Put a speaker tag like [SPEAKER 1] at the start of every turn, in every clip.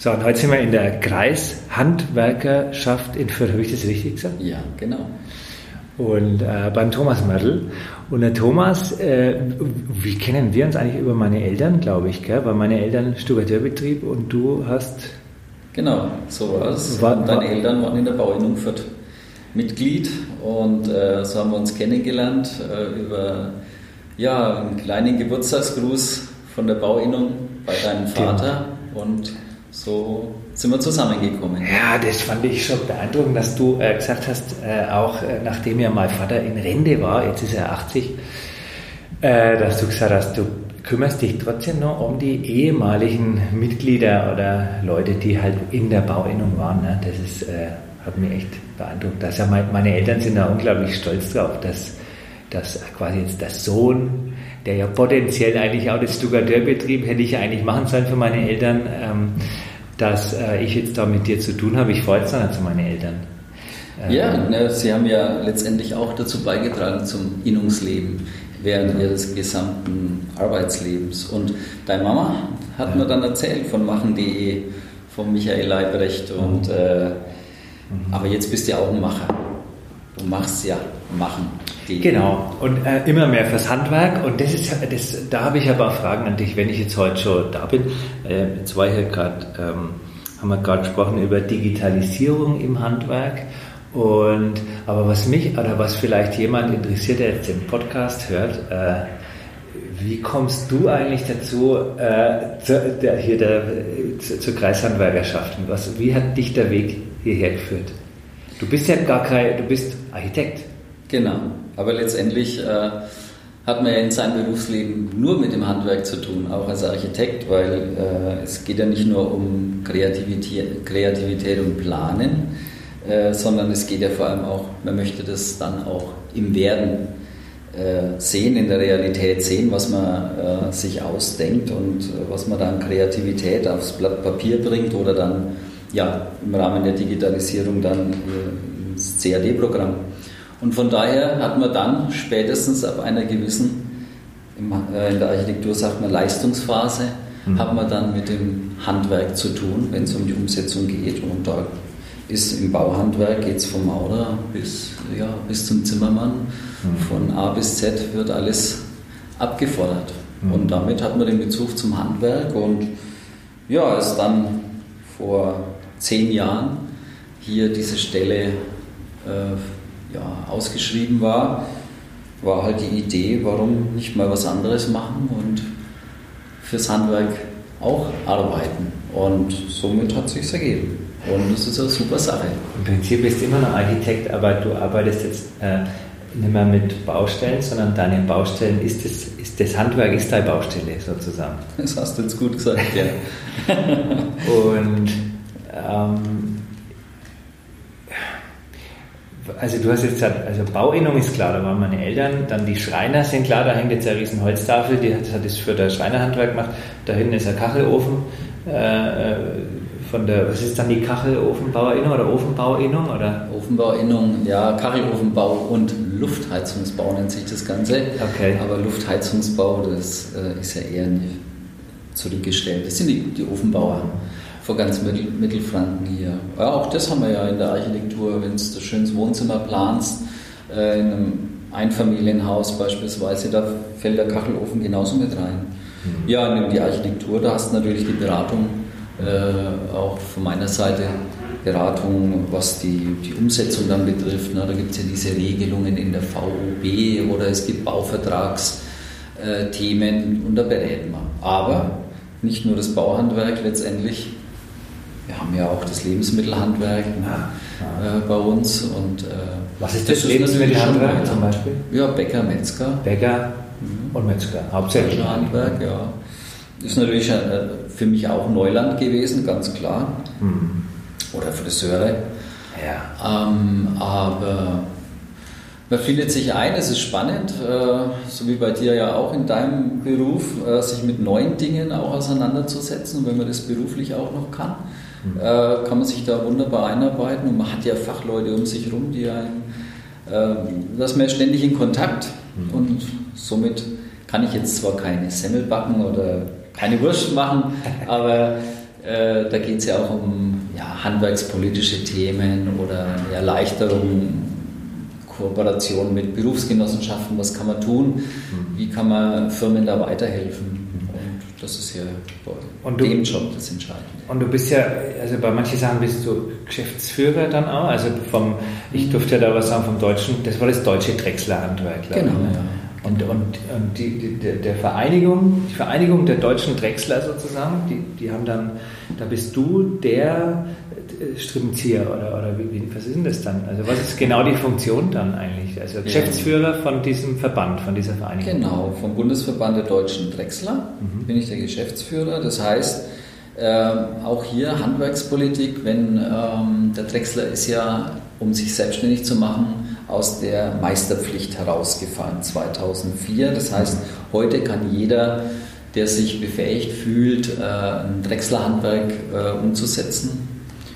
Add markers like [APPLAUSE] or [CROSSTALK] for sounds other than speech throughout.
[SPEAKER 1] So, und heute sind wir in der Kreishandwerkerschaft in Fürth. Habe ich das richtig gesagt?
[SPEAKER 2] Ja, genau.
[SPEAKER 1] Und äh, beim Thomas Mörtel. Und der Thomas, äh, wie kennen wir uns eigentlich über meine Eltern, glaube ich, gell? Weil meine Eltern Stuckateurbetrieb und du hast.
[SPEAKER 2] Genau, so war es. War, Deine war, Eltern waren in der Bauinnung Fürth Mitglied und äh, so haben wir uns kennengelernt äh, über ja, einen kleinen Geburtstagsgruß von der Bauinnung bei deinem. Vater. Genau. Und so sind wir zusammengekommen.
[SPEAKER 1] Ja, das fand ich schon beeindruckend, dass du äh, gesagt hast, äh, auch äh, nachdem ja mein Vater in Rente war, jetzt ist er 80, äh, dass du gesagt hast, du kümmerst dich trotzdem noch um die ehemaligen Mitglieder oder Leute, die halt in der Bauinnung waren. Ne? Das ist, äh, hat mich echt beeindruckt. Dass ja mein, meine Eltern sind da unglaublich stolz drauf, dass, dass quasi jetzt der Sohn der ja potenziell eigentlich auch das Stuckateurbetrieb hätte ich eigentlich machen sollen für meine Eltern, ähm, dass äh, ich jetzt da mit dir zu tun habe. Ich freue mich dann zu meinen Eltern.
[SPEAKER 2] Ähm, ja, ne, Sie haben ja letztendlich auch dazu beigetragen zum Innungsleben während Ihres gesamten Arbeitslebens. Und deine Mama hat ja. mir dann erzählt von machen.de, von Michael Leibrecht. Und, äh, mhm. Aber jetzt bist du ja auch ein Macher. Du machst ja machen.
[SPEAKER 1] Genau, und äh, immer mehr fürs Handwerk. Und das ist, das, da habe ich aber auch Fragen an dich, wenn ich jetzt heute schon da bin. Äh, jetzt war hier gerade, ähm, haben wir gerade gesprochen über Digitalisierung im Handwerk. Und, aber was mich oder was vielleicht jemand interessiert, der jetzt den Podcast hört, äh, wie kommst du eigentlich dazu, äh, zu, der, hier der, zu, zur Kreishandwerkerschaft? Was, wie hat dich der Weg hierher geführt? Du bist ja gar kein, du bist Architekt.
[SPEAKER 2] Genau, aber letztendlich äh, hat man ja in seinem Berufsleben nur mit dem Handwerk zu tun, auch als Architekt, weil äh, es geht ja nicht nur um Kreativität, Kreativität und Planen, äh, sondern es geht ja vor allem auch, man möchte das dann auch im Werden äh, sehen, in der Realität sehen, was man äh, sich ausdenkt und äh, was man dann Kreativität aufs Blatt Papier bringt oder dann ja, im Rahmen der Digitalisierung dann ins CAD-Programm. Und von daher hat man dann spätestens ab einer gewissen, äh, in der Architektur sagt man Leistungsphase, mhm. hat man dann mit dem Handwerk zu tun, wenn es um die Umsetzung geht. Und da ist im Bauhandwerk, geht es vom Maurer bis, ja, bis zum Zimmermann. Mhm. Von A bis Z wird alles abgefordert. Mhm. Und damit hat man den Bezug zum Handwerk und ja, ist dann vor zehn Jahren hier diese Stelle äh, ja, ausgeschrieben war, war halt die Idee, warum nicht mal was anderes machen und fürs Handwerk auch arbeiten. Und somit hat es sich ergeben. Und das ist eine super Sache.
[SPEAKER 1] Im Prinzip bist du immer noch Architekt, aber du arbeitest jetzt äh, nicht mehr mit Baustellen, sondern deine Baustellen ist das, ist das Handwerk ist deine Baustelle sozusagen.
[SPEAKER 2] Das hast du jetzt gut gesagt, ja. [LAUGHS]
[SPEAKER 1] und ähm, also du hast jetzt gesagt, also Bauinnung ist klar, da waren meine Eltern, dann die Schreiner sind klar, da hängt jetzt eine riesen Holztafel, die hat, hat das für das Schreinerhandwerk gemacht, da hinten ist ein Kachelofen, äh, von der, was ist dann die Kachelofenbauerinnung oder Ofenbauinnung oder?
[SPEAKER 2] Ofenbauinnung, ja, Kachelofenbau und Luftheizungsbau nennt sich das Ganze. Okay. Aber Luftheizungsbau, das äh, ist ja eher zurückgestellt. Das sind die, die Ofenbauer vor ganz Mittel, Mittelfranken hier. Ja, auch das haben wir ja in der Architektur, wenn du das schönes Wohnzimmer planst, äh, in einem Einfamilienhaus beispielsweise, da fällt der Kachelofen genauso mit rein. Mhm. Ja, in die Architektur, da hast du natürlich die Beratung, äh, auch von meiner Seite Beratung, was die, die Umsetzung dann betrifft. Na, da gibt es ja diese Regelungen in der VOB oder es gibt Bauvertragsthemen und da berät man. Aber nicht nur das Bauhandwerk letztendlich, wir haben ja auch das Lebensmittelhandwerk ja, ja. Äh, bei uns. Und, äh,
[SPEAKER 1] Was ist das, das Lebensmittelhandwerk zum Beispiel?
[SPEAKER 2] Ja, Bäcker, Metzger.
[SPEAKER 1] Bäcker mhm. und Metzger, hauptsächlich.
[SPEAKER 2] Handwerk, ja. Ist natürlich äh, für mich auch Neuland gewesen, ganz klar. Mhm. Oder Friseure. Ja. Ähm, aber man findet sich ein, es ist spannend, äh, so wie bei dir ja auch in deinem Beruf, äh, sich mit neuen Dingen auch auseinanderzusetzen, wenn man das beruflich auch noch kann mhm. äh, kann man sich da wunderbar einarbeiten und man hat ja Fachleute um sich herum, die einen, äh, das man ständig in Kontakt mhm. und somit kann ich jetzt zwar keine Semmel backen oder keine Wurst machen, [LAUGHS] aber Äh, da geht es ja auch um ja, handwerkspolitische Themen oder eine Erleichterung, Kooperation mit Berufsgenossenschaften, was kann man tun, mhm. wie kann man Firmen da weiterhelfen. Das ist ja bei
[SPEAKER 1] und dem Job das Entscheidende. Und du bist ja, also bei manchen Sachen bist du Geschäftsführer dann auch. Also vom, ich durfte ja da was sagen vom deutschen, das war das deutsche Drechslerhandwerk.
[SPEAKER 2] Genau.
[SPEAKER 1] Ich,
[SPEAKER 2] ja.
[SPEAKER 1] Und, und, und die, die, der Vereinigung, die Vereinigung der deutschen Drechsler sozusagen, die, die haben dann, da bist du der äh, Strippenzieher oder, oder wie, was ist denn das dann? Also was ist genau die Funktion dann eigentlich? Also Geschäftsführer von diesem Verband, von dieser Vereinigung?
[SPEAKER 2] Genau, vom Bundesverband der deutschen Drechsler mhm. bin ich der Geschäftsführer. Das heißt, ähm, auch hier Handwerkspolitik, wenn ähm, der Drechsler ist ja, um sich selbstständig zu machen, aus der Meisterpflicht herausgefallen 2004. Das heißt, heute kann jeder, der sich befähigt fühlt, äh, ein Drechslerhandwerk äh, umzusetzen,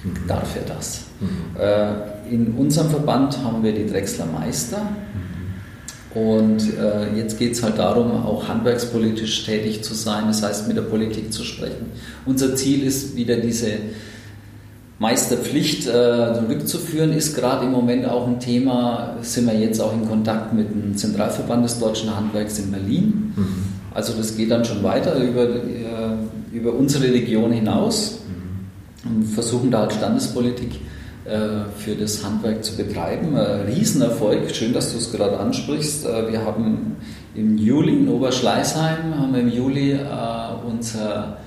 [SPEAKER 2] mhm. darf er das. Mhm. Äh, in unserem Verband haben wir die Drechslermeister. Mhm. Und jetzt geht es halt darum, auch handwerkspolitisch tätig zu sein, das heißt mit der Politik zu sprechen. Unser Ziel ist wieder diese Meisterpflicht äh, zurückzuführen, ist gerade im Moment auch ein Thema, sind wir jetzt auch in Kontakt mit dem Zentralverband des Deutschen Handwerks in Berlin. Mhm. Also das geht dann schon weiter über, äh, über unsere Region hinaus mhm. und versuchen da halt Standespolitik äh, für das Handwerk zu betreiben. Riesenerfolg, schön, dass du es gerade ansprichst. Äh, wir haben im Juli in Oberschleißheim, haben wir im Juli äh, unser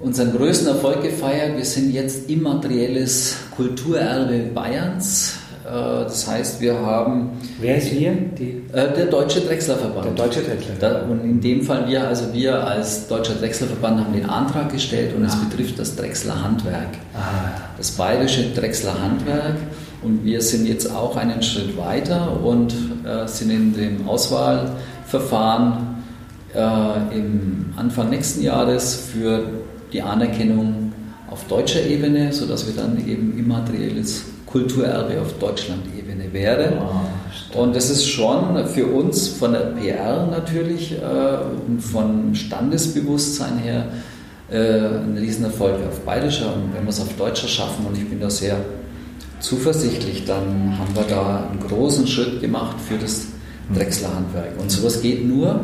[SPEAKER 2] unseren größten Erfolg gefeiert. Wir sind jetzt immaterielles Kulturerbe Bayerns. Äh, das heißt, wir haben.
[SPEAKER 1] Wer ist wir?
[SPEAKER 2] Die äh, der Deutsche Drechslerverband.
[SPEAKER 1] Der Deutsche Drechslerverband.
[SPEAKER 2] Und in dem Fall wir, also wir als Deutscher Drechslerverband haben den Antrag gestellt und ah. es betrifft das Drechslerhandwerk. Ah. Das bayerische Drechslerhandwerk. Und wir sind jetzt auch einen Schritt weiter und äh, sind in dem Auswahlverfahren im Anfang nächsten Jahres für die Anerkennung auf deutscher Ebene, sodass wir dann eben immaterielles Kulturerbe auf Deutschland-Ebene wären. Oh, und das ist schon für uns von der PR natürlich äh, und von Standesbewusstsein her äh, ein Riesenerfolg auf bayerischer und wenn wir es auf deutscher schaffen und ich bin da sehr zuversichtlich, dann haben wir da einen großen Schritt gemacht für das Drechslerhandwerk. Und sowas geht nur,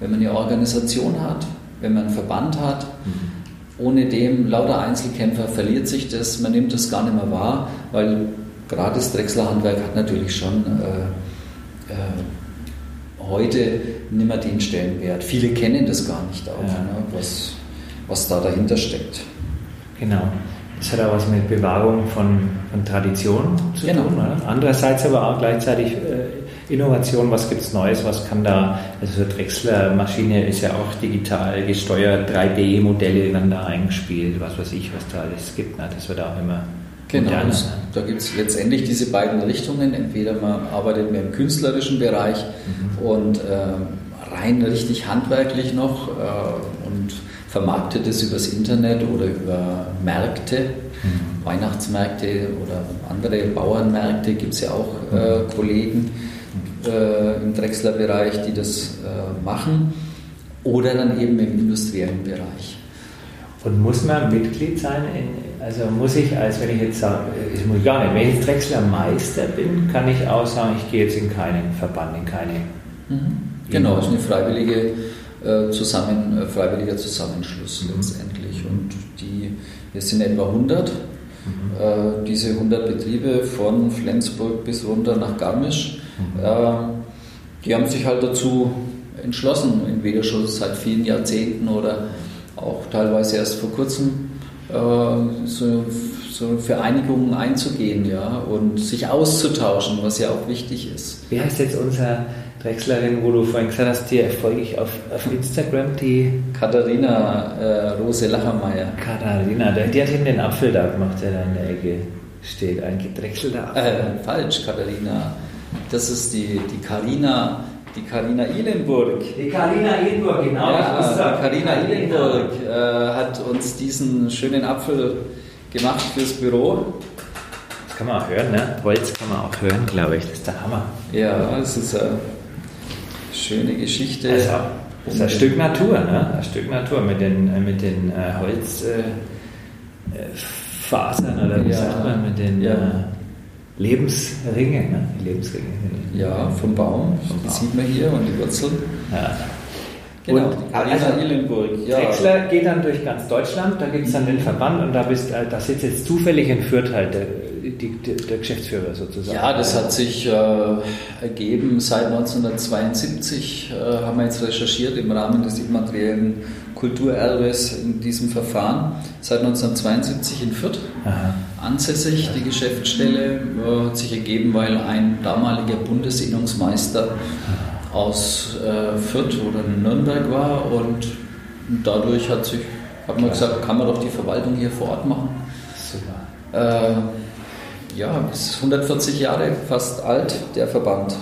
[SPEAKER 2] wenn man eine Organisation hat, wenn man einen Verband hat, mhm ohne dem lauter Einzelkämpfer verliert sich das, man nimmt das gar nicht mehr wahr, weil gerade das Drechslerhandwerk hat natürlich schon äh, äh, heute nicht mehr den Stellenwert. Viele kennen das gar nicht auch, ja. ne, was, was da dahinter steckt.
[SPEAKER 1] Genau. Das hat auch was mit Bewahrung von, von Tradition zu genau. tun. Oder? Andererseits aber auch gleichzeitig äh, Innovation, was gibt es Neues, was kann da, also so Drechsler-Maschine ist ja auch digital gesteuert, 3D-Modelle werden da eingespielt, was weiß ich, was da alles gibt, ne? das wird auch immer
[SPEAKER 2] Genau, ne? da gibt es letztendlich diese beiden Richtungen, entweder man arbeitet mehr im künstlerischen Bereich mhm. und äh, rein richtig handwerklich noch äh, und vermarktet es übers Internet oder über Märkte, mhm. Weihnachtsmärkte oder andere Bauernmärkte gibt es ja auch äh, mhm. Kollegen äh, im Drechsler-Bereich, die das äh, machen, oder dann eben im industriellen Bereich.
[SPEAKER 1] Und muss man Mitglied sein? In, also muss ich, als wenn ich jetzt sage, ich muss gar nicht, wenn ich Drechsler-Meister bin, kann ich auch sagen, ich gehe jetzt in keinen Verband, in keine.
[SPEAKER 2] Mhm. Genau, es ist eine freiwillige äh, zusammen, äh, freiwilliger Zusammenschluss mhm. letztendlich. Und die, wir sind etwa 100. Mhm. Äh, diese 100 Betriebe von Flensburg bis runter nach Garmisch Mhm. Äh, die haben sich halt dazu entschlossen, entweder schon seit vielen Jahrzehnten oder auch teilweise erst vor kurzem äh, so, so Vereinigungen einzugehen ja, und sich auszutauschen, was ja auch wichtig ist.
[SPEAKER 1] Wie heißt jetzt unser Drechslerin, wo du vorhin gesagt hast, dir folge ich auf, auf Instagram, die
[SPEAKER 2] Katharina äh, Rose Lachermeier.
[SPEAKER 1] Katharina, die hat eben den Apfel da gemacht, der da in der Ecke steht, ein gedrechselter
[SPEAKER 2] Apfel. Äh, falsch, Katharina. Das ist die, die Carina, die Carina Ihlenburg.
[SPEAKER 1] Die Carina Ihlenburg, genau. Ja,
[SPEAKER 2] Carina Ihlenburg äh, hat uns diesen schönen Apfel gemacht fürs Büro.
[SPEAKER 1] Das kann man auch hören, ne? Holz kann man auch hören, glaube ich. Das ist der Hammer.
[SPEAKER 2] Ja, das ist eine schöne Geschichte.
[SPEAKER 1] Also, das ist ein Stück Natur, ne? Ein Stück Natur mit den, äh, mit den äh, Holz. Äh, Fasern oder wie
[SPEAKER 2] Ja.
[SPEAKER 1] sagt man mit den
[SPEAKER 2] Ja.
[SPEAKER 1] Lebensringe, ne? Die Lebensringe.
[SPEAKER 2] Ja, vom Baum,
[SPEAKER 1] Vom Baum.
[SPEAKER 2] sieht man hier und die Wurzeln.
[SPEAKER 1] Ja.
[SPEAKER 2] Genau,
[SPEAKER 1] Und,
[SPEAKER 2] die
[SPEAKER 1] also,
[SPEAKER 2] Ihlenburg. Ja.
[SPEAKER 1] Drechsler geht dann durch ganz Deutschland, da gibt es dann den Verband und da bist äh, da sitzt jetzt zufällig in Fürth halt der, die, der Geschäftsführer sozusagen.
[SPEAKER 2] Ja, das hat sich äh, ergeben seit 1972, äh, haben wir jetzt recherchiert im Rahmen des immateriellen Kulturerbes in diesem Verfahren. Seit 1972 in Fürth
[SPEAKER 1] Aha.
[SPEAKER 2] Ansässig. Die Geschäftsstelle äh, hat sich ergeben, weil ein damaliger Bundesinnungsmeister aus äh, Fürth oder Nürnberg war und dadurch hat sich, hat man gesagt, kann man doch die Verwaltung hier vor Ort machen.
[SPEAKER 1] Super.
[SPEAKER 2] Äh, ja, ist 140 Jahre fast alt, der Verband.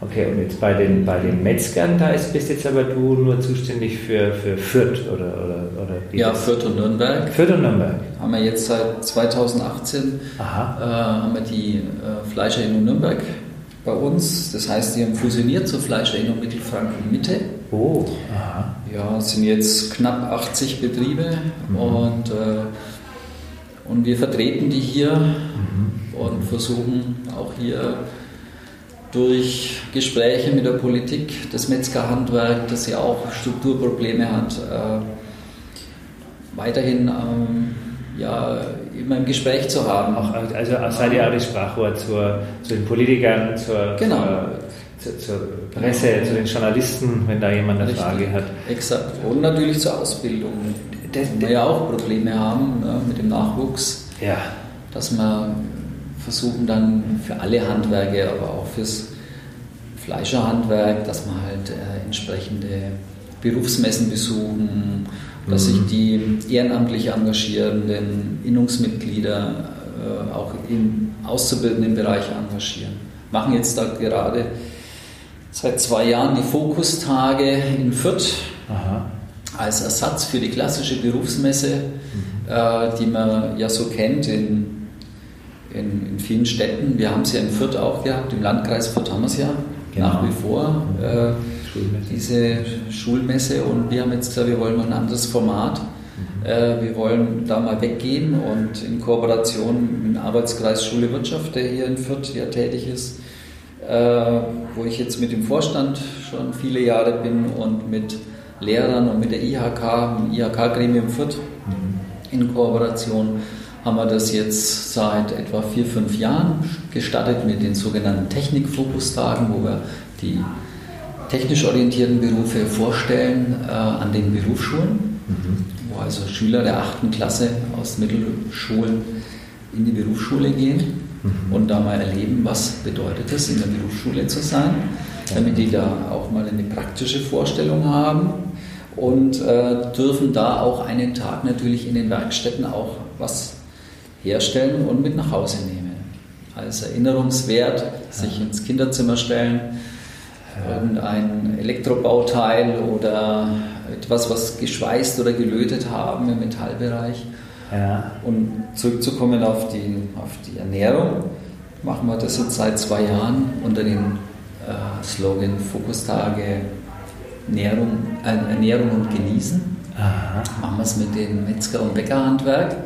[SPEAKER 1] Okay, und jetzt bei den, bei den Metzgern, da ist, bist jetzt aber du nur zuständig für, für Fürth oder, oder, oder wie
[SPEAKER 2] Ja,
[SPEAKER 1] das-
[SPEAKER 2] Fürth und Nürnberg
[SPEAKER 1] Fürth und Nürnberg.
[SPEAKER 2] haben wir jetzt seit 2018
[SPEAKER 1] Aha.
[SPEAKER 2] äh, haben wir die äh, Fleischerinnung Nürnberg bei uns. Das heißt, die haben fusioniert zur Fleischerinnung Mittelfranken Mitte.
[SPEAKER 1] Oh, aha.
[SPEAKER 2] Ja, es sind jetzt knapp 80 Betriebe
[SPEAKER 1] Mhm.
[SPEAKER 2] und, äh, und wir vertreten die hier
[SPEAKER 1] Mhm.
[SPEAKER 2] und versuchen auch hier durch Gespräche mit der Politik, das Metzgerhandwerk, das ja auch Strukturprobleme hat, äh, weiterhin ähm, ja, immer im Gespräch zu haben.
[SPEAKER 1] Auch, also seid ihr auch das Sprachrohr zur, zu den Politikern, zur,
[SPEAKER 2] Genau.
[SPEAKER 1] zur, zur, Presse, zu den Journalisten, wenn da jemand eine
[SPEAKER 2] Richtig.
[SPEAKER 1] Frage hat.
[SPEAKER 2] Exakt. Und natürlich zur Ausbildung,
[SPEAKER 1] Das-
[SPEAKER 2] wir ja auch Probleme haben ne, mit dem Nachwuchs.
[SPEAKER 1] Ja,
[SPEAKER 2] dass wir versuchen dann für alle Handwerke, aber auch fürs Fleischerhandwerk, dass wir halt äh, entsprechende Berufsmessen besuchen, dass
[SPEAKER 1] Mhm.
[SPEAKER 2] sich die ehrenamtlich engagierenden Innungsmitglieder äh, auch im auszubildenden Bereich engagieren. Machen jetzt da gerade seit zwei Jahren die Fokustage in Fürth
[SPEAKER 1] aha.
[SPEAKER 2] als Ersatz für die klassische Berufsmesse, äh, die man ja so kennt in, in, in vielen Städten. Wir haben es ja in Fürth auch gehabt, im Landkreis Fürth haben wir es ja
[SPEAKER 1] Genau.
[SPEAKER 2] nach wie vor, äh,
[SPEAKER 1] Schulmesse.
[SPEAKER 2] diese Schulmesse. Und wir haben jetzt gesagt, wir wollen mal ein anderes Format. Äh, wir wollen da mal weggehen und in Kooperation mit dem Arbeitskreis Schule Wirtschaft, der hier in Fürth ja tätig ist, äh, wo ich jetzt mit dem Vorstand schon viele Jahre bin und mit Lehrern und mit der IHK, dem IHK-Gremium Fürth in Kooperation haben wir das jetzt seit etwa vier, fünf Jahren gestartet mit den sogenannten Technikfokustagen, wo wir die technisch orientierten Berufe vorstellen äh, an den Berufsschulen, wo also Schüler der achten Klasse aus Mittelschulen in die Berufsschule gehen und da mal erleben, was bedeutet es, in der Berufsschule zu sein, damit die da auch mal eine praktische Vorstellung haben und äh, dürfen da auch einen Tag natürlich in den Werkstätten auch was herstellen und mit nach Hause nehmen. Als Erinnerungswert sich ins Kinderzimmer stellen, irgendein Elektrobauteil oder etwas, was geschweißt oder gelötet haben im Metallbereich.
[SPEAKER 1] Ja.
[SPEAKER 2] Und zurückzukommen auf die, auf die Ernährung, machen wir das jetzt seit zwei Jahren unter dem äh, Slogan Fokustage Ernährung, äh, Ernährung und Genießen.
[SPEAKER 1] Aha.
[SPEAKER 2] Machen wir es mit dem Metzger- und Bäckerhandwerk.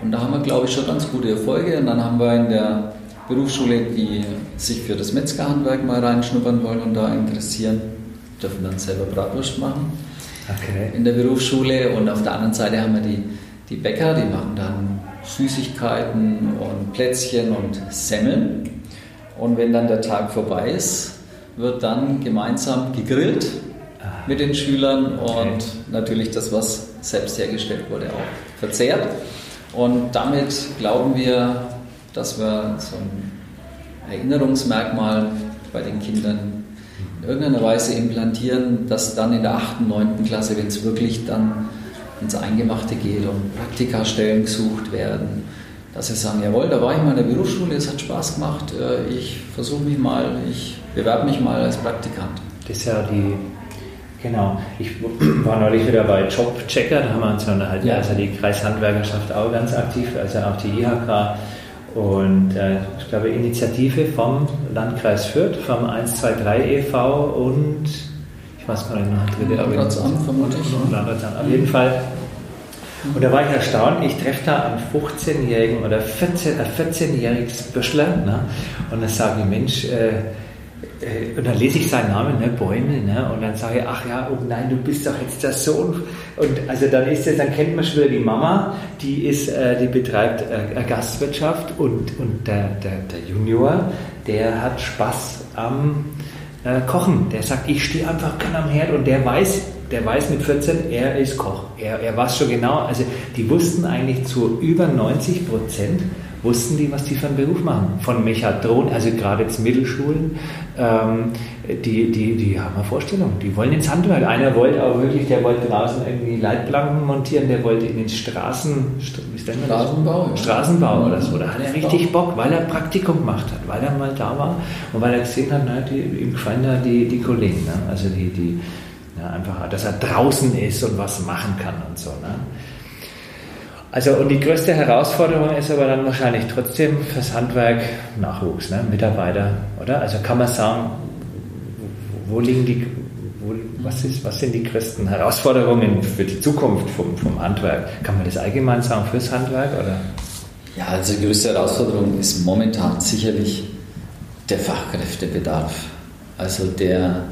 [SPEAKER 2] Und da haben wir, glaube ich, schon ganz gute Erfolge. Und dann haben wir in der Berufsschule, die sich für das Metzgerhandwerk mal reinschnuppern wollen und da interessieren, dürfen dann selber Bratwurst machen
[SPEAKER 1] Okay.
[SPEAKER 2] in der Berufsschule und auf der anderen Seite haben wir die, die Bäcker, die machen dann Süßigkeiten und Plätzchen und Semmeln. Und wenn dann der Tag vorbei ist, wird dann gemeinsam gegrillt mit den Schülern und natürlich das, was selbst hergestellt wurde, auch verzehrt. Und damit glauben wir, dass wir so ein Erinnerungsmerkmal bei den Kindern in irgendeiner Weise implantieren, dass dann in der 8., 9. Klasse, wenn es wirklich dann ins Eingemachte geht und Praktikastellen gesucht werden, dass sie sagen, jawohl, da war ich mal in der Berufsschule, es hat Spaß gemacht, äh, ich versuche mich mal, ich bewerbe mich mal als Praktikant.
[SPEAKER 1] Das ist ja die, genau. Ich war neulich wieder bei Jobchecker, da haben wir uns dann halt,
[SPEAKER 2] Ja.
[SPEAKER 1] also die Kreishandwerkerschaft auch ganz aktiv, also auch die IHK und äh, ich glaube Initiative vom Landkreis Fürth, vom 123 e.V. und ich weiß gar nicht noch eine dritte
[SPEAKER 2] Landratsamt vermutlich.
[SPEAKER 1] Landratsamt. Auf jeden Fall Und da war ich erstaunt, ich treffe da einen 15-Jährigen oder 14, ein 14-jähriges Büschler ne? und dann sage ich, Mensch, äh, und dann lese ich seinen Namen, ne, Bäume, ne, und dann sage ich, ach ja, oh nein, du bist doch jetzt der Sohn. Und also dann ist es, dann kennt man schon wieder die Mama, die ist, äh, die betreibt äh, Gastwirtschaft und, und der, der, der Junior, der hat Spaß am äh, Kochen. Der sagt, ich stehe einfach gerne am Herd und der weiß, der weiß mit 14, er ist Koch. Er, er weiß schon genau, also die wussten eigentlich zu über 90 Prozent, wussten die, was die für einen Beruf machen. Von Mechatron, also gerade jetzt Mittelschulen, ähm, die, die, die haben eine Vorstellung. Die wollen ins Handwerk. Einer wollte auch wirklich, der wollte draußen irgendwie Leitplanken montieren, der wollte in den Straßen,
[SPEAKER 2] Straßenbau,
[SPEAKER 1] ja. Straßenbau oder so. Da hat er richtig Bock, weil er Praktikum gemacht hat, weil er mal da war und weil er gesehen hat, na, die, ihm gefallen da die, die Kollegen. Ne? Also die, die ja, einfach, dass er draußen ist und was machen kann und so. Ne? Also und die größte Herausforderung ist aber dann wahrscheinlich trotzdem fürs Handwerk Nachwuchs, ne? Mitarbeiter, oder? Also kann man sagen, wo liegen die, wo, was, ist, was sind die größten Herausforderungen für die Zukunft vom, vom Handwerk? Kann man das allgemein sagen fürs Handwerk? Oder?
[SPEAKER 2] Ja, also die größte Herausforderung ist momentan sicherlich der Fachkräftebedarf. Also der,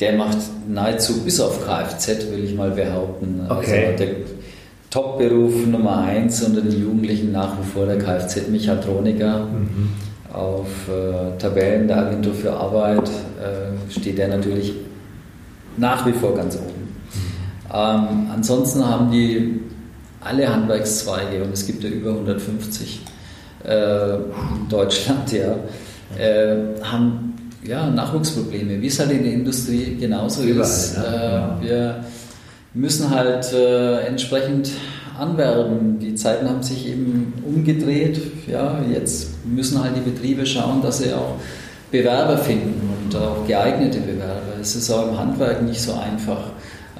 [SPEAKER 2] der macht nahezu bis auf Kfz, will ich mal behaupten.
[SPEAKER 1] Also okay.
[SPEAKER 2] Also der, Top-Beruf Nummer eins unter den Jugendlichen nach wie vor der Kfz-Mechatroniker. Mhm. Auf äh, Tabellen der Agentur für Arbeit äh, steht er natürlich nach wie vor ganz oben. Ähm, ansonsten haben die alle Handwerkszweige, und es gibt ja über 150 äh, in Deutschland, ja, äh, haben ja, Nachwuchsprobleme, wie es halt in der Industrie genauso Überall, ist. Ne? Ja. Wir müssen halt äh, entsprechend anwerben. Die Zeiten haben sich eben umgedreht. Ja, jetzt müssen halt die Betriebe schauen, dass sie auch Bewerber finden und auch geeignete Bewerber. Es ist auch im Handwerk nicht so einfach,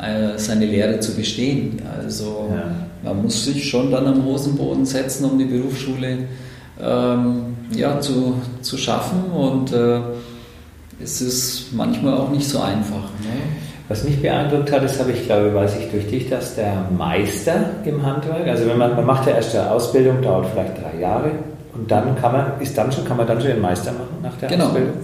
[SPEAKER 2] äh, seine Lehre zu bestehen. Also ja. man muss sich schon dann am Hosenboden setzen, um die Berufsschule ähm, ja, zu, zu schaffen und äh, es ist manchmal auch nicht so einfach. Ne?
[SPEAKER 1] Was mich beeindruckt hat, das habe ich, glaube ich, weiß ich durch dich, dass der Meister im Handwerk, also wenn man, man macht ja erst eine Ausbildung, dauert vielleicht drei Jahre und dann kann man, ist dann schon, kann man dann schon den Meister machen nach der
[SPEAKER 2] genau.
[SPEAKER 1] Ausbildung?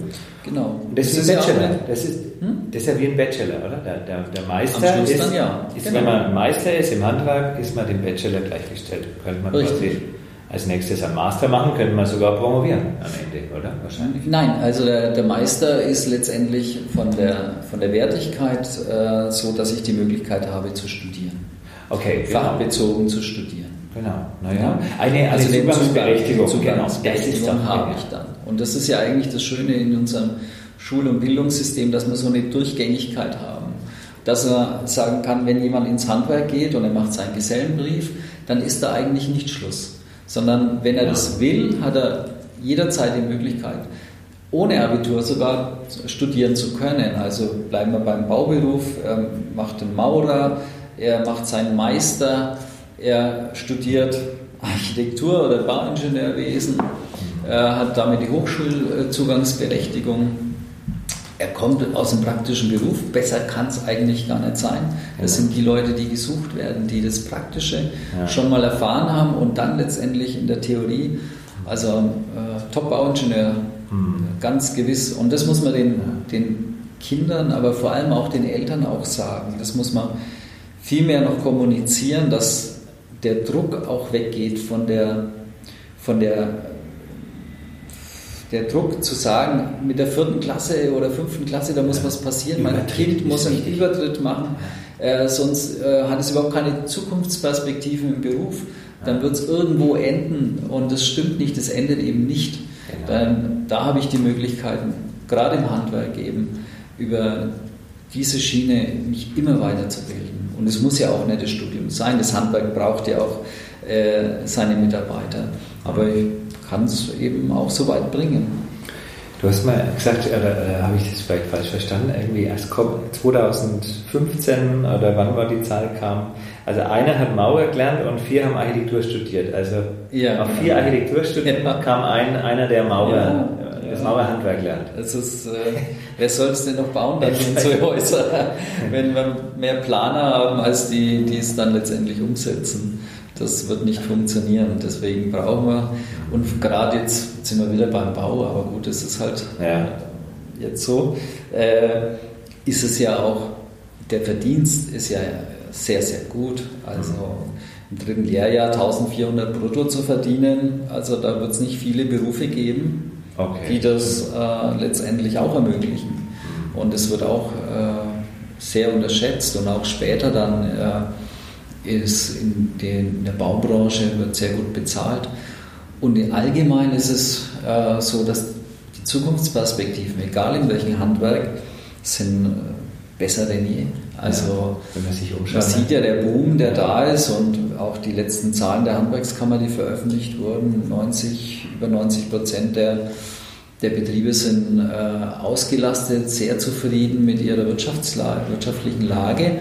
[SPEAKER 2] Genau.
[SPEAKER 1] Und das, das ist ein Bachelor. Das ist, hm? das ist ja wie ein Bachelor, oder? Der, der, der Meister ist,
[SPEAKER 2] dann, ja.
[SPEAKER 1] ist genau. wenn man Meister ist im Handwerk, ist man dem Bachelor gleichgestellt. Könnte man
[SPEAKER 2] Richtig.
[SPEAKER 1] quasi als nächstes einen Master machen, könnte man sogar promovieren am Ende, oder?
[SPEAKER 2] Wahrscheinlich. Nein, also der, der Meister ist letztendlich von der, von der Wertigkeit äh, so, dass ich die Möglichkeit habe zu studieren.
[SPEAKER 1] Okay,
[SPEAKER 2] genau. Fachbezogen zu studieren.
[SPEAKER 1] Genau, naja. Eine, eine also Zugangsberechtigung,
[SPEAKER 2] Zugangsberechtigung genau. habe ich dann. Und das ist ja eigentlich das Schöne in unserem Schul- und Bildungssystem, dass wir so eine Durchgängigkeit haben. Dass er sagen kann, wenn jemand ins Handwerk geht und er macht seinen Gesellenbrief, dann ist da eigentlich nicht Schluss sondern wenn er das will, hat er jederzeit die Möglichkeit, ohne Abitur sogar studieren zu können. Also bleiben wir beim Bauberuf, er macht den Maurer, er macht seinen Meister, er studiert Architektur oder Bauingenieurwesen, er hat damit die Hochschulzugangsberechtigung er kommt aus dem praktischen Beruf, besser kann es eigentlich gar nicht sein. Das sind die Leute, die gesucht werden, die das Praktische ja. schon mal erfahren haben und dann letztendlich in der Theorie, also äh, Top-Bauingenieur, mhm. ganz gewiss. Und das muss man den, den Kindern, aber vor allem auch den Eltern auch sagen. Das muss man viel mehr noch kommunizieren, dass der Druck auch weggeht von der, von der der Druck zu sagen, mit der vierten Klasse oder fünften Klasse, da muss ja. was passieren, mein Kind muss einen Übertritt machen, äh, sonst äh, hat es überhaupt keine Zukunftsperspektiven im Beruf, dann wird es irgendwo enden und das stimmt nicht, das endet eben nicht. Genau. Dann, da habe ich die Möglichkeiten, gerade im Handwerk eben, über diese Schiene mich immer weiterzubilden. Und es muss ja auch nicht das Studium sein, das Handwerk braucht ja auch äh, seine Mitarbeiter. Aber ich kann es eben auch so weit bringen.
[SPEAKER 1] Du hast mal gesagt, oder, oder habe ich das vielleicht falsch verstanden, irgendwie erst 2015 oder wann war die Zahl kam. Also einer hat Maurer gelernt und vier haben Architektur studiert. Also
[SPEAKER 2] ja,
[SPEAKER 1] auf vier Architekturstudenten ja. kam ein, einer, der Maurer
[SPEAKER 2] ja,
[SPEAKER 1] das Mauerhandwerk lernt.
[SPEAKER 2] Es ist, äh, wer soll es denn noch bauen dann [LAUGHS] so Häuser, wenn wir mehr Planer haben, als die, die es dann letztendlich umsetzen. Das wird nicht funktionieren. Deswegen brauchen wir, und gerade jetzt sind wir wieder beim Bau, aber gut, es ist halt ja. jetzt so, äh, ist es ja auch, der Verdienst ist ja sehr, sehr gut. Also im dritten Lehrjahr 1400 brutto zu verdienen, also da wird es nicht viele Berufe geben, okay. die das äh, letztendlich auch ermöglichen. Und es wird auch äh, sehr unterschätzt und auch später dann äh, ist in, den, in, der Baubranche wird sehr gut bezahlt. Und in allgemein ist es äh, so, dass die Zukunftsperspektiven, egal in welchem Handwerk, sind äh, besser denn je. Also ja, man sich umschaut. Man sieht ja der Boom, der da ist und auch die letzten Zahlen der Handwerkskammer, die veröffentlicht wurden, 90, über 90 Prozent der, der Betriebe sind äh, ausgelastet, sehr zufrieden mit ihrer wirtschaftlichen Lage.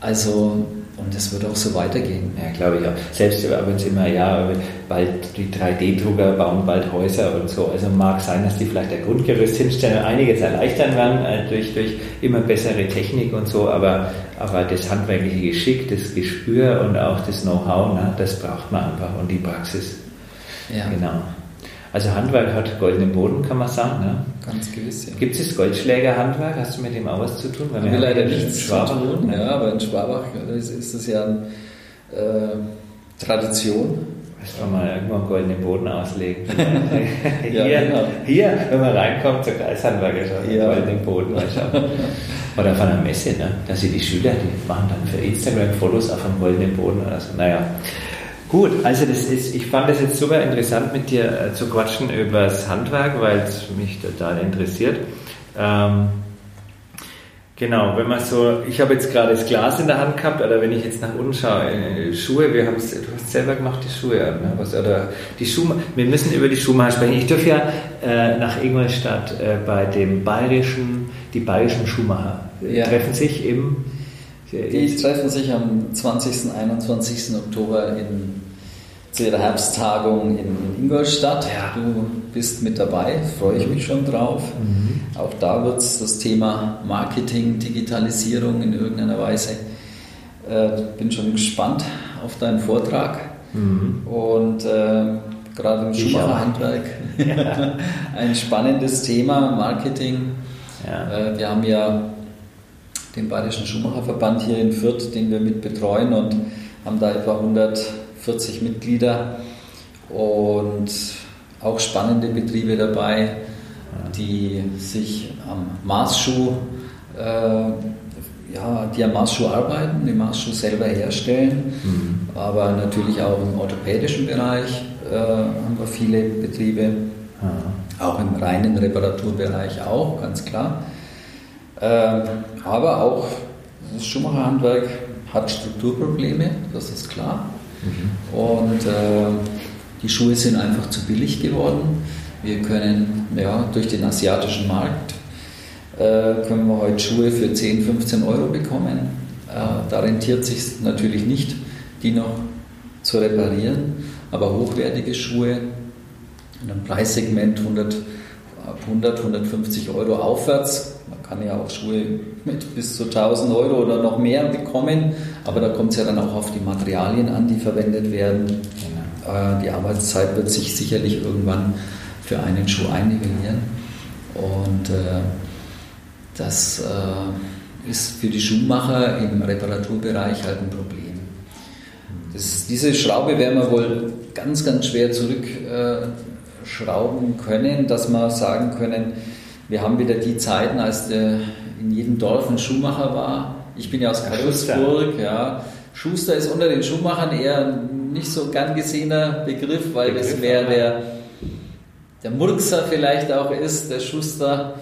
[SPEAKER 2] Also und das wird auch so weitergehen.
[SPEAKER 1] Ja, glaube ich auch. Selbst wenn es immer, ja, bald die 3D-Drucker bauen bald Häuser und so. Also mag sein, dass die vielleicht der Grundgerüst hinstellen und einiges erleichtern werden äh, durch, durch immer bessere Technik und so, aber, aber das handwerkliche Geschick, das Gespür und auch das Know-how, ne, das braucht man einfach und die Praxis. Ja. Genau. Also Handwerk hat goldenen Boden, kann man sagen. Ne?
[SPEAKER 2] Ganz gewiss, ja.
[SPEAKER 1] Gibt es das Goldschlägerhandwerk? Hast du mit dem auch was zu tun?
[SPEAKER 2] Weil wir, wir leider nichts zu tun, ja, aber in Schwabach ist, ist das ja eine äh, Tradition.
[SPEAKER 1] Müssen wir mal irgendwo einen goldenen Boden auslegen. [LAUGHS] hier, ja, genau. hier, wenn man reinkommt zur Kreishandwerker, schon ja. goldenen Boden. Oder von einer Messe, ne? da sind die Schüler, die machen dann für Instagram Fotos auf einem goldenen Boden oder so. Naja, Gut, also das ist, ich fand es jetzt super interessant mit dir äh, zu quatschen über das Handwerk, weil es mich total interessiert. Ähm, genau, wenn man so, ich habe jetzt gerade das Glas in der Hand gehabt, oder wenn ich jetzt nach unten schaue, äh, Schuhe, wir haben du hast selber gemacht die Schuhe, ne? Was, oder die Schuhe, wir müssen über die Schuhmacher sprechen. Ich dürfe ja äh, nach Ingolstadt äh, bei dem bayerischen, die bayerischen Schuhmacher ja. treffen sich im
[SPEAKER 2] die treffen sich am 20. 21. Oktober in, zu ihrer Herbsttagung in, in Ingolstadt. Ja. Du bist mit dabei, freue ich mich schon drauf. Mhm. Auch da wird es das Thema Marketing, Digitalisierung in irgendeiner Weise. Äh, bin schon gespannt auf deinen Vortrag. Mhm. Und äh, gerade im Schuhmacherhandwerk [LAUGHS] ein spannendes Thema, Marketing. Ja. Äh, wir haben ja den Bayerischen Schuhmacherverband hier in Fürth, den wir mit betreuen und haben da etwa 140 Mitglieder und auch spannende Betriebe dabei, die sich am Maßschuh, äh, ja, die am Maßschuh arbeiten, den Maßschuh selber herstellen, mhm. aber natürlich auch im orthopädischen Bereich äh, haben wir viele Betriebe, mhm. auch im reinen Reparaturbereich auch, ganz klar. Ähm, aber auch das Schuhmacherhandwerk hat Strukturprobleme, das ist klar. Mhm. Und äh, die Schuhe sind einfach zu billig geworden. Wir können ja, durch den asiatischen Markt äh, können wir heute Schuhe für 10, 15 Euro bekommen. Äh, da rentiert sich natürlich nicht, die noch zu reparieren, aber hochwertige Schuhe in einem Preissegment 100, 100 150 Euro aufwärts kann ja auch Schuhe mit bis zu 1000 Euro oder noch mehr bekommen, aber da kommt es ja dann auch auf die Materialien an, die verwendet werden. Genau. Die Arbeitszeit wird sich sicherlich irgendwann für einen Schuh einnivellieren und äh, das äh, ist für die Schuhmacher im Reparaturbereich halt ein Problem. Das, diese Schraube werden wir wohl ganz, ganz schwer zurückschrauben können, dass wir sagen können, wir haben wieder die Zeiten, als der in jedem Dorf ein Schuhmacher war. Ich bin ja aus Karlsburg, ja. Schuster ist unter den Schuhmachern eher nicht so gern gesehener Begriff, weil Begriff, das mehr der, der Murkser vielleicht auch ist, der Schuster.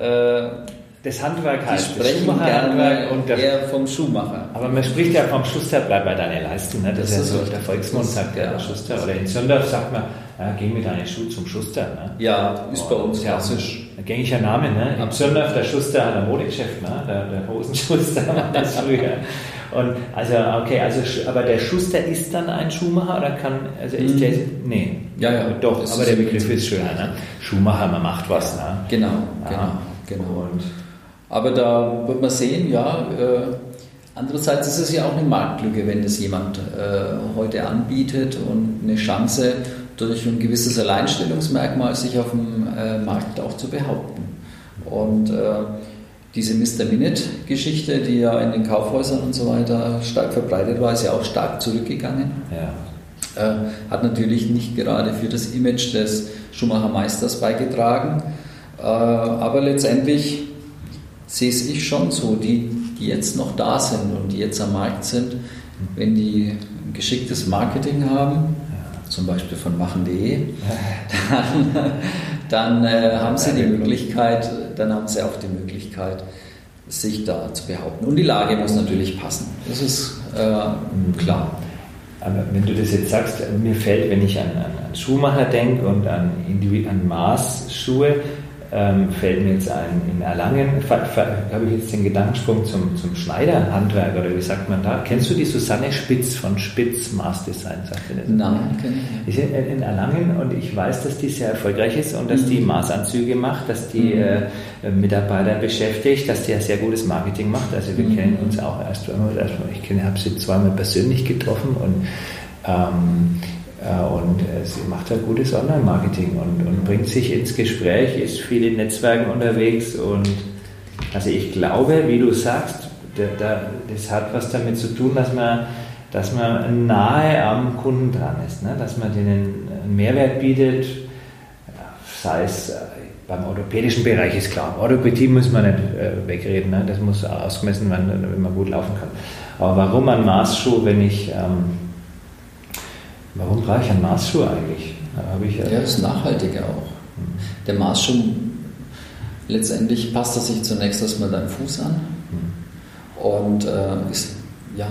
[SPEAKER 2] Äh,
[SPEAKER 1] das Handwerk heißt.
[SPEAKER 2] Die sprechen und der, eher vom Schuhmacher.
[SPEAKER 1] Aber man spricht ja vom Schuster, bleib bei deinen Leisten. Ne? Das, das, ist ja so, der Volksmund sagt ja, der Schuster. Oder in Söndorf sagt man, ja, geh mit deinen Schuhen zum Schuster. Ne?
[SPEAKER 2] Ja, ist bei uns klassisch.
[SPEAKER 1] Gängiger Name. Ne? Söndorf, der Schuster hat ein Modegeschäft, ne? der, der Hosenschuster war das [LAUGHS] früher. Und also, okay, also, aber der Schuster ist dann ein Schuhmacher oder kann, also ist der, mhm. nee.
[SPEAKER 2] Ja, ja.
[SPEAKER 1] Doch, aber der Begriff ist schöner, ne? Schuhmacher, man macht was, ne?
[SPEAKER 2] Genau, genau, genau. Und aber da wird man sehen, ja, äh, andererseits ist es ja auch eine Marktlücke, wenn es jemand äh, heute anbietet und eine Chance durch ein gewisses Alleinstellungsmerkmal sich auf dem äh, Markt auch zu behaupten. Und äh, diese Mr. Minute-Geschichte, die ja in den Kaufhäusern und so weiter stark verbreitet war, ist ja auch stark zurückgegangen. Ja. Äh, hat natürlich nicht gerade für das Image des Schumacher Meisters beigetragen, äh, aber letztendlich sehe es ich schon so, die, die jetzt noch da sind und die jetzt am Markt sind, wenn die ein geschicktes Marketing haben, zum Beispiel von machen.de, dann, dann äh, haben sie die Möglichkeit, dann haben sie auch die Möglichkeit, sich da zu behaupten. Und die Lage muss natürlich passen. Das ist äh, klar.
[SPEAKER 1] Aber wenn du das jetzt sagst, mir fällt, wenn ich an, an, an Schuhmacher denke und an, an Maßschuhe, ähm, fällt mir jetzt ein, in Erlangen habe ich jetzt den Gedankensprung zum, zum Schneiderhandwerk oder wie sagt man da? Kennst du die Susanne Spitz von Spitz Maß Design? Sagt das?
[SPEAKER 2] Nein, kenne
[SPEAKER 1] ich nicht. in Erlangen und ich weiß, dass die sehr erfolgreich ist und dass die mhm. Maßanzüge macht, dass die mhm. äh, Mitarbeiter beschäftigt, dass die ja sehr gutes Marketing macht. Also wir mhm. kennen uns auch erst einmal, ich habe sie zweimal persönlich getroffen und ähm, äh, und äh, sie macht ein gutes Online-Marketing und, und, bringt sich ins Gespräch, ist viel in Netzwerken unterwegs und also ich glaube, wie du sagst, da, da, das hat was damit zu tun, dass man, dass man nahe am Kunden dran ist, ne? dass man denen einen Mehrwert bietet, sei es äh, beim orthopädischen Bereich ist klar, Orthopädie muss man nicht äh, wegreden, ne? das muss ausgemessen werden, wenn man gut laufen kann. Aber warum ein Maßschuh, wenn ich ähm, Warum brauche ich einen Maßschuh eigentlich?
[SPEAKER 2] Da ich ja, ja, das ist nachhaltiger auch. Hm. Der Maßschuh, letztendlich passt er sich zunächst erstmal deinem Fuß an hm. und äh, ist ja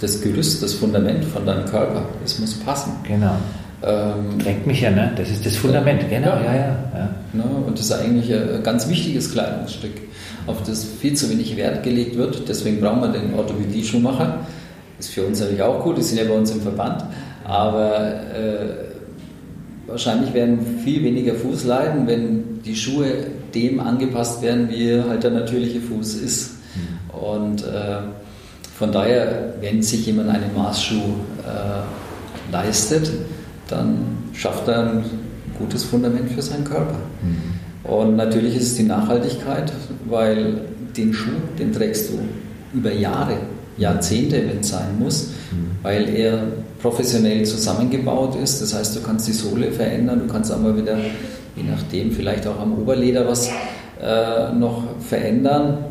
[SPEAKER 2] das Gerüst, das Fundament von deinem Körper. Es muss passen.
[SPEAKER 1] Genau. Ähm, Drängt mich ja, ne? Das ist das Fundament, genau, ja, ja, ja. ja.
[SPEAKER 2] Ne? Und das ist eigentlich ein ganz wichtiges Kleidungsstück, auf das viel zu wenig Wert gelegt wird. Deswegen brauchen wir den Orthopädie-Schuhmacher. Ist für uns natürlich auch gut, die sind ja bei uns im Verband. Aber äh, wahrscheinlich werden viel weniger Fuß leiden, wenn die Schuhe dem angepasst werden, wie halt der natürliche Fuß ist. Mhm. Und äh, von daher, wenn sich jemand einen Maßschuh äh, leistet, dann schafft er ein gutes Fundament für seinen Körper. Mhm. Und natürlich ist es die Nachhaltigkeit, weil den Schuh, den trägst du über Jahre, Jahrzehnte, wenn es sein muss, mhm. Weil er professionell zusammengebaut ist. Das heißt, du kannst die Sohle verändern, du kannst aber wieder, je nachdem, vielleicht auch am Oberleder was äh, noch verändern.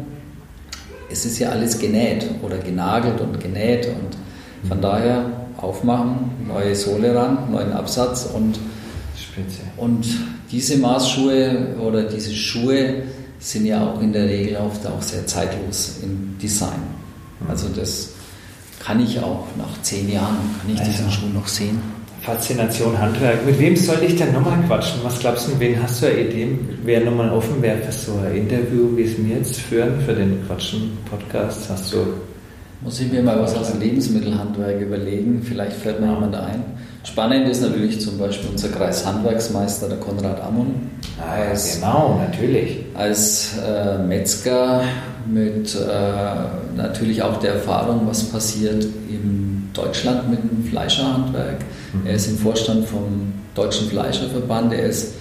[SPEAKER 2] Es ist ja alles genäht oder genagelt und genäht und von daher aufmachen, neue Sohle ran, neuen Absatz und, Spitze. und diese Maßschuhe oder diese Schuhe sind ja auch in der Regel oft auch sehr zeitlos im Design. Also das kann ich auch nach zehn Jahren, kann ich also, diesen Schuh noch sehen.
[SPEAKER 1] Faszination Handwerk. Mit wem soll ich denn nochmal quatschen? Was glaubst du, wen hast du eine Idee, wer nochmal offen wäre für so ein Interview, wie es mir jetzt führen, für den Quatschen-Podcast? Hast du
[SPEAKER 2] muss ich mir mal was aus dem Lebensmittelhandwerk überlegen. Vielleicht fällt mir ja. jemand ein. Spannend ist natürlich zum Beispiel unser Kreishandwerksmeister, der Konrad Ammon.
[SPEAKER 1] Ah, ja, genau, natürlich.
[SPEAKER 2] Als äh, Metzger mit äh, natürlich auch der Erfahrung, was passiert in Deutschland mit dem Fleischerhandwerk. Mhm. Er ist im Vorstand vom Deutschen Fleischerverband, er ist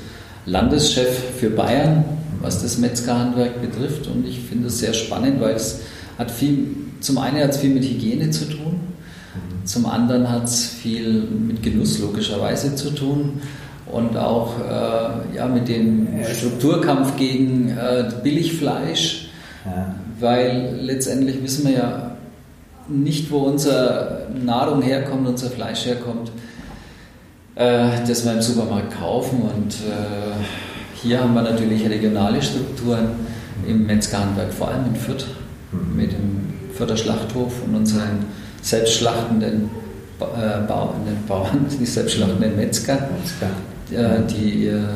[SPEAKER 2] Landeschef für Bayern, was das Metzgerhandwerk betrifft. Und ich finde es sehr spannend, weil es hat viel, zum einen hat es viel mit Hygiene zu tun, mhm. zum anderen hat es viel mit Genuss logischerweise zu tun und auch äh, ja, mit dem Strukturkampf gegen äh, Billigfleisch ja. Weil letztendlich wissen wir ja nicht, wo unsere Nahrung herkommt, unser Fleisch herkommt, äh, das wir im Supermarkt kaufen. Und äh, hier haben wir natürlich regionale Strukturen. im Metzgerhandwerk, vor allem in Fürth, mhm. mit dem Fürther Schlachthof und unseren selbstschlachtenden äh, Bauern, Bauern, [LAUGHS] nicht selbstschlachtenden Metzger, Metzger. Äh, die ihr,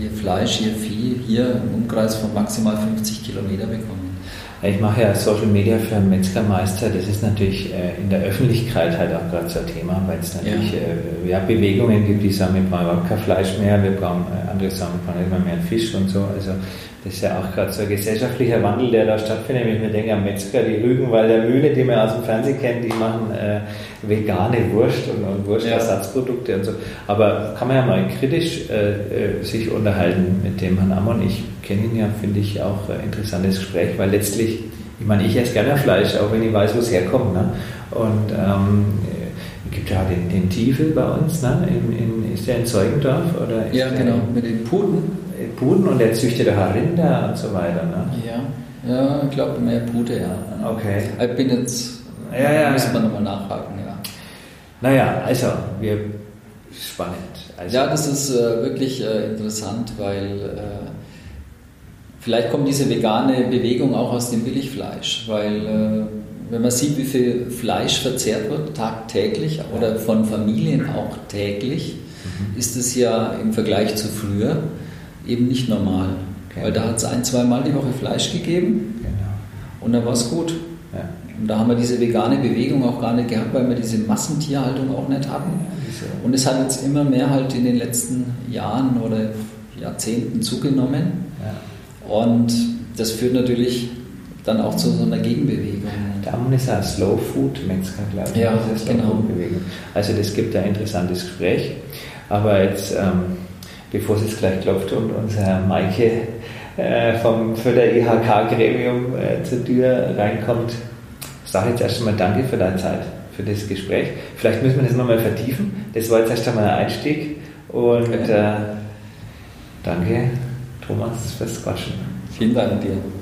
[SPEAKER 2] ihr Fleisch, ihr Vieh hier im Umkreis von maximal 50 Kilometer bekommen.
[SPEAKER 1] Ich mache ja Social Media für einen Metzgermeister. Das ist natürlich äh, in der Öffentlichkeit halt auch gerade so ein Thema, weil es natürlich ja. Äh, ja, Bewegungen gibt, die sagen, wir brauchen überhaupt kein Fleisch mehr, wir brauchen, äh, andere sagen, wir brauchen immer mehr Fisch und so. Also das ist ja auch gerade so ein gesellschaftlicher Wandel, der da stattfindet. Wenn ich mir denke, am Metzger, die Rügenwalder Mühle, die man aus dem Fernsehen kennt, die machen äh, vegane Wurst und, und Wurstersatzprodukte ja. und so. Aber kann man ja mal kritisch äh, äh, sich unterhalten mit dem Herrn Ammon. Ich kenne ihn ja, finde ich auch ein interessantes Gespräch, weil letztlich, ich meine, ich esse gerne Fleisch, auch wenn ich weiß, wo es herkommt. Ne? Und ähm, es gibt ja den, den Tiefel bei uns, ne? in, in, ist der in Zeugendorf? Oder
[SPEAKER 2] ja, genau, mit den Puten.
[SPEAKER 1] Puten und der züchtet auch Rinder und so weiter. Ne?
[SPEAKER 2] Ja, ja ich glaube mehr Pute, ja.
[SPEAKER 1] Okay.
[SPEAKER 2] Ich bin jetzt,
[SPEAKER 1] ja, ja,
[SPEAKER 2] müssen wir nochmal nachhaken, ja.
[SPEAKER 1] Naja, also, wir, spannend. Also,
[SPEAKER 2] ja, das ist äh, wirklich äh, interessant, weil äh, vielleicht kommt diese vegane Bewegung auch aus dem Billigfleisch, weil äh, wenn man sieht, wie viel Fleisch verzehrt wird tagtäglich oder von Familien auch täglich, mhm. ist es ja im Vergleich zu früher eben nicht normal. Okay. Weil da hat es ein, zwei Mal die Woche Fleisch gegeben genau. und dann war es gut. Ja. Und da haben wir diese vegane Bewegung auch gar nicht gehabt, weil wir diese Massentierhaltung auch nicht hatten. Ja, und es hat jetzt immer mehr halt in den letzten Jahren oder Jahrzehnten zugenommen. Ja. Und das führt natürlich dann auch zu so einer Gegenbewegung.
[SPEAKER 1] Damen ist ein Slow Food Metzger, glaube
[SPEAKER 2] ich. Ja, das genau.
[SPEAKER 1] Also das gibt ein interessantes Gespräch. Aber jetzt ähm, bevor es jetzt gleich klopft und unser Maike äh, vom, für der IHK-Gremium e äh, zur Tür reinkommt, sage jetzt erst einmal Danke für deine Zeit, für das Gespräch. Vielleicht müssen wir das nochmal vertiefen. Das war jetzt erst einmal ein Einstieg und äh, danke, Thomas, fürs Quatschen.
[SPEAKER 2] Vielen Dank dir.